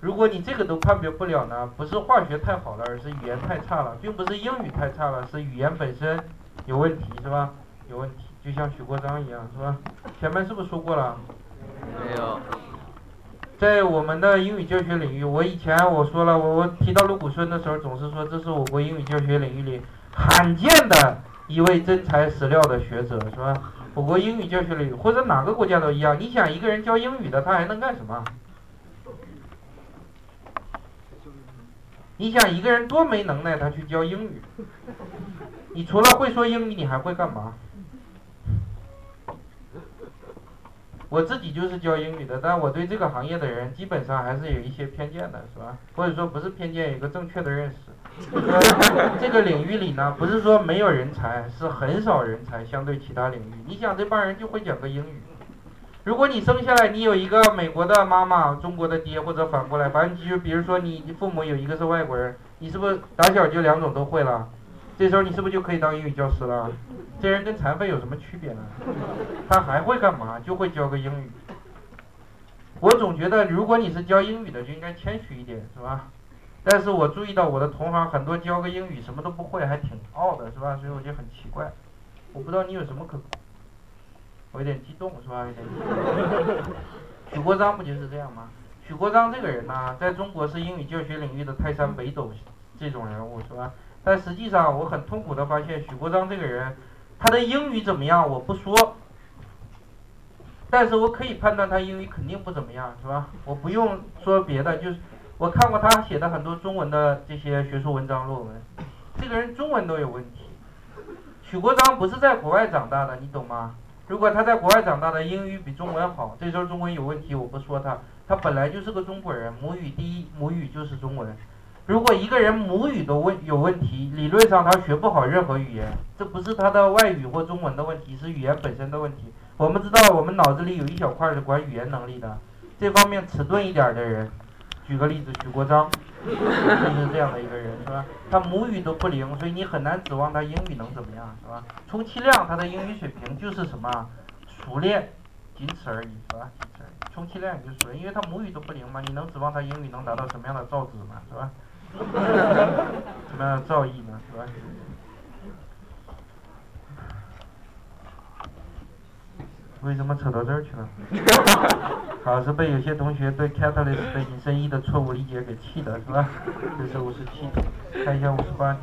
如果你这个都判别不了呢，不是化学太好了，而是语言太差了，并不是英语太差了，是语言本身有问题，是吧？有问题，就像许国璋一样，是吧？前面是不是说过了？没有。在我们的英语教学领域，我以前我说了，我我提到陆谷孙的时候，总是说这是我国英语教学领域里罕见的一位真材实料的学者，是吧？我国英语教学领域或者哪个国家都一样，你想一个人教英语的，他还能干什么？你想一个人多没能耐，他去教英语？你除了会说英语，你还会干嘛？我自己就是教英语的，但我对这个行业的人基本上还是有一些偏见的，是吧？或者说不是偏见，有一个正确的认识。这个领域里呢，不是说没有人才，是很少人才，相对其他领域。你想这帮人就会讲个英语。如果你生下来你有一个美国的妈妈，中国的爹，或者反过来，反正就比如说你父母有一个是外国人，你是不是打小就两种都会了？这时候你是不是就可以当英语教师了？这人跟残废有什么区别呢？他还会干嘛？就会教个英语。我总觉得，如果你是教英语的，就应该谦虚一点，是吧？但是我注意到我的同行很多教个英语什么都不会，还挺傲的，是吧？所以我就很奇怪。我不知道你有什么可，我有点激动，是吧？有点激动。许国璋不就是这样吗？许国璋这个人呢，在中国是英语教学领域的泰山北斗这种人物，是吧？但实际上，我很痛苦的发现，许国璋这个人。他的英语怎么样？我不说，但是我可以判断他英语肯定不怎么样，是吧？我不用说别的，就是我看过他写的很多中文的这些学术文章论文，这个人中文都有问题。许国璋不是在国外长大的，你懂吗？如果他在国外长大的，英语比中文好，这时候中文有问题，我不说他，他本来就是个中国人，母语第一，母语就是中文。如果一个人母语都问有问题，理论上他学不好任何语言，这不是他的外语或中文的问题，是语言本身的问题。我们知道，我们脑子里有一小块是管语言能力的，这方面迟钝一点的人，举个例子，许国璋就是这样的一个人，是吧？他母语都不灵，所以你很难指望他英语能怎么样，是吧？充其量他的英语水平就是什么熟练，仅此而已，是吧？仅此而已，充其量也就熟练，因为他母语都不灵嘛，你能指望他英语能达到什么样的造诣嘛，是吧？什么样的造诣呢？是吧？为什么扯到这儿去了？好，是被有些同学对 catalyst 的引申义的错误理解给气的，是吧？这是五十七，看一下五十八题。